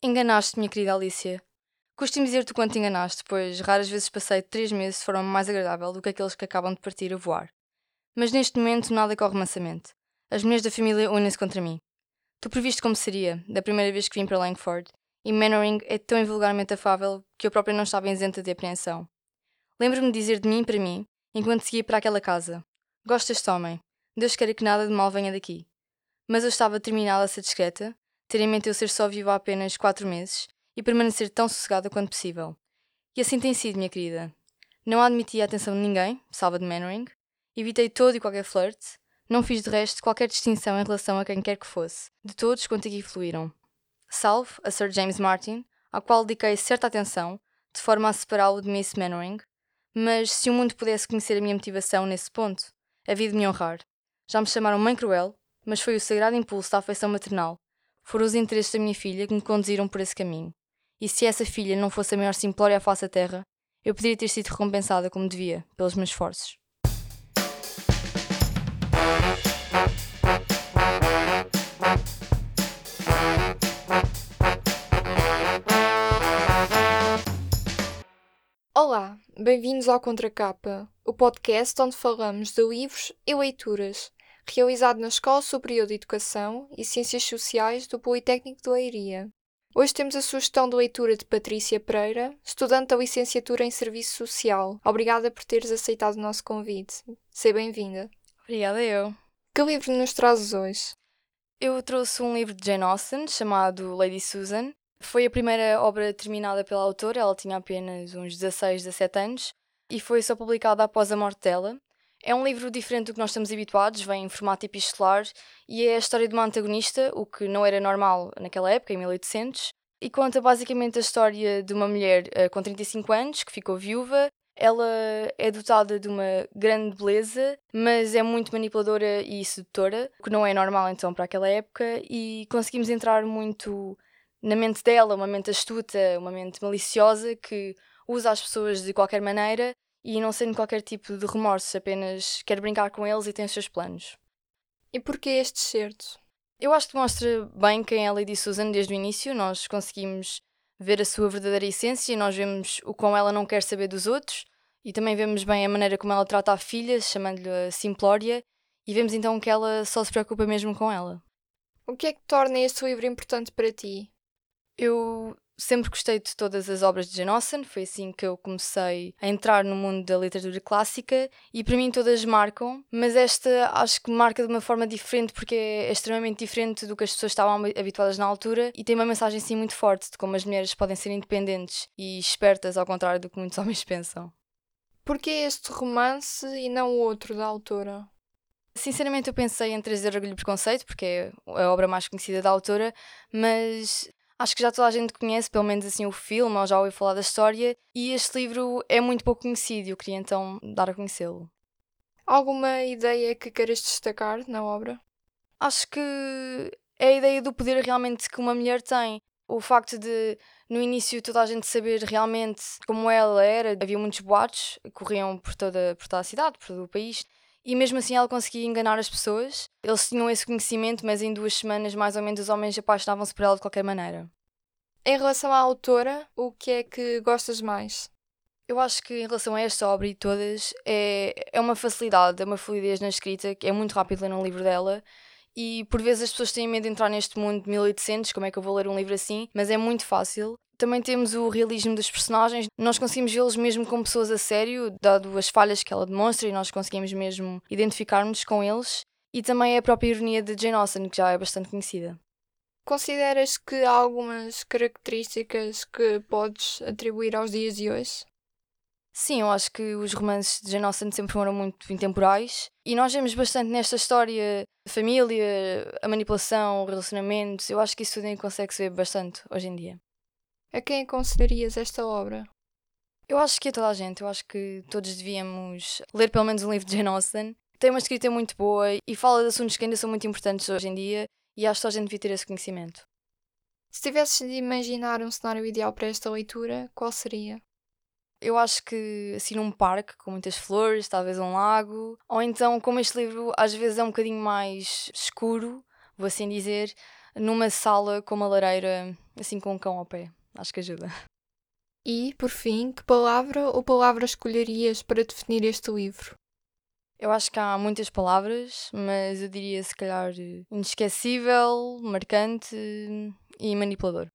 Enganaste, minha querida Alicia. Costumo dizer-te o quanto te enganaste, pois raras vezes passei três meses de forma mais agradável do que aqueles que acabam de partir a voar. Mas neste momento nada corre mansamente. As mulheres da família unem-se contra mim. Tu previste como seria, da primeira vez que vim para Langford, e Mannering é tão invulgarmente afável que eu própria não estava isenta de apreensão. Lembro-me de dizer de mim para mim, enquanto seguia para aquela casa: Gosto deste homem. Deus queira que nada de mal venha daqui. Mas eu estava determinada a ser discreta, ter em mente eu ser só viva há apenas quatro meses e permanecer tão sossegada quanto possível. E assim tem sido, minha querida. Não admiti a atenção de ninguém, salva de Mannering, evitei todo e qualquer flerte, não fiz de resto qualquer distinção em relação a quem quer que fosse, de todos quanto aqui fluíram. Salvo a Sir James Martin, ao qual dediquei certa atenção, de forma a separá-lo de Miss Mannering, mas se o mundo pudesse conhecer a minha motivação nesse ponto, havia de me honrar. Já me chamaram Mãe Cruel, mas foi o sagrado impulso da afeição maternal foram os interesses da minha filha que me conduziram por esse caminho. E se essa filha não fosse a maior simplória à face da terra, eu poderia ter sido recompensada como devia, pelos meus esforços. Olá, bem-vindos ao Contracapa, o podcast onde falamos de livros e leituras realizado na Escola Superior de Educação e Ciências Sociais do Politécnico de Leiria. Hoje temos a sugestão de leitura de Patrícia Pereira, estudante da licenciatura em Serviço Social. Obrigada por teres aceitado o nosso convite. Seja bem-vinda. Obrigada eu. Que livro nos trazes hoje? Eu trouxe um livro de Jane Austen chamado Lady Susan. Foi a primeira obra terminada pela autora, ela tinha apenas uns 16, 17 anos, e foi só publicada após a morte dela. É um livro diferente do que nós estamos habituados, vem em formato epistolar e é a história de uma antagonista, o que não era normal naquela época, em 1800, e conta basicamente a história de uma mulher uh, com 35 anos que ficou viúva. Ela é dotada de uma grande beleza, mas é muito manipuladora e sedutora, o que não é normal então para aquela época, e conseguimos entrar muito na mente dela, uma mente astuta, uma mente maliciosa que usa as pessoas de qualquer maneira e não sendo qualquer tipo de remorso, apenas quer brincar com eles e tem os seus planos. E porquê este certo? Eu acho que mostra bem quem é a Lady Susan desde o início. Nós conseguimos ver a sua verdadeira essência, nós vemos o quão ela não quer saber dos outros e também vemos bem a maneira como ela trata a filha, chamando-lhe a Simplória, e vemos então que ela só se preocupa mesmo com ela. O que é que torna este livro importante para ti? Eu sempre gostei de todas as obras de Jane Austen, foi assim que eu comecei a entrar no mundo da literatura clássica e para mim todas marcam, mas esta acho que marca de uma forma diferente porque é extremamente diferente do que as pessoas estavam habituadas na altura e tem uma mensagem sim muito forte de como as mulheres podem ser independentes e espertas ao contrário do que muitos homens pensam. Porquê este romance e não o outro da autora? Sinceramente, eu pensei em trazer Orgulho e Preconceito, porque é a obra mais conhecida da autora, mas Acho que já toda a gente conhece, pelo menos assim, o filme, ou já ouviu falar da história, e este livro é muito pouco conhecido e eu queria então dar a conhecê-lo. Alguma ideia que queiras destacar na obra? Acho que é a ideia do poder realmente que uma mulher tem. O facto de, no início, toda a gente saber realmente como ela era, havia muitos boatos que corriam por toda, por toda a cidade, por todo o país, e mesmo assim ela conseguia enganar as pessoas. Eles tinham esse conhecimento, mas em duas semanas, mais ou menos, os homens apaixonavam-se por ela de qualquer maneira. Em relação à autora, o que é que gostas mais? Eu acho que em relação a esta obra e todas, é, é uma facilidade, é uma fluidez na escrita, que é muito rápido ler um livro dela. E por vezes as pessoas têm medo de entrar neste mundo de 1800, como é que eu vou ler um livro assim? Mas é muito fácil. Também temos o realismo dos personagens. Nós conseguimos vê-los mesmo como pessoas a sério, dado as falhas que ela demonstra, e nós conseguimos mesmo identificar-nos com eles. E também a própria ironia de Jane Austen, que já é bastante conhecida. Consideras que há algumas características que podes atribuir aos dias de hoje? Sim, eu acho que os romances de Jane Austen sempre foram muito intemporais e nós vemos bastante nesta história de família, a manipulação, relacionamentos. Eu acho que isso tudo consegue-se ver bastante hoje em dia. A quem aconselharias esta obra? Eu acho que a toda a gente. Eu acho que todos devíamos ler pelo menos um livro de Jane Austen. Tem uma escrita muito boa e fala de assuntos que ainda são muito importantes hoje em dia e acho que a gente devia ter esse conhecimento. Se tivesses de imaginar um cenário ideal para esta leitura, qual seria? Eu acho que assim num parque com muitas flores, talvez um lago, ou então como este livro às vezes é um bocadinho mais escuro, vou assim dizer, numa sala com uma lareira, assim com um cão ao pé. Acho que ajuda. E, por fim, que palavra ou palavras escolherias para definir este livro? Eu acho que há muitas palavras, mas eu diria se calhar inesquecível, marcante e manipulador.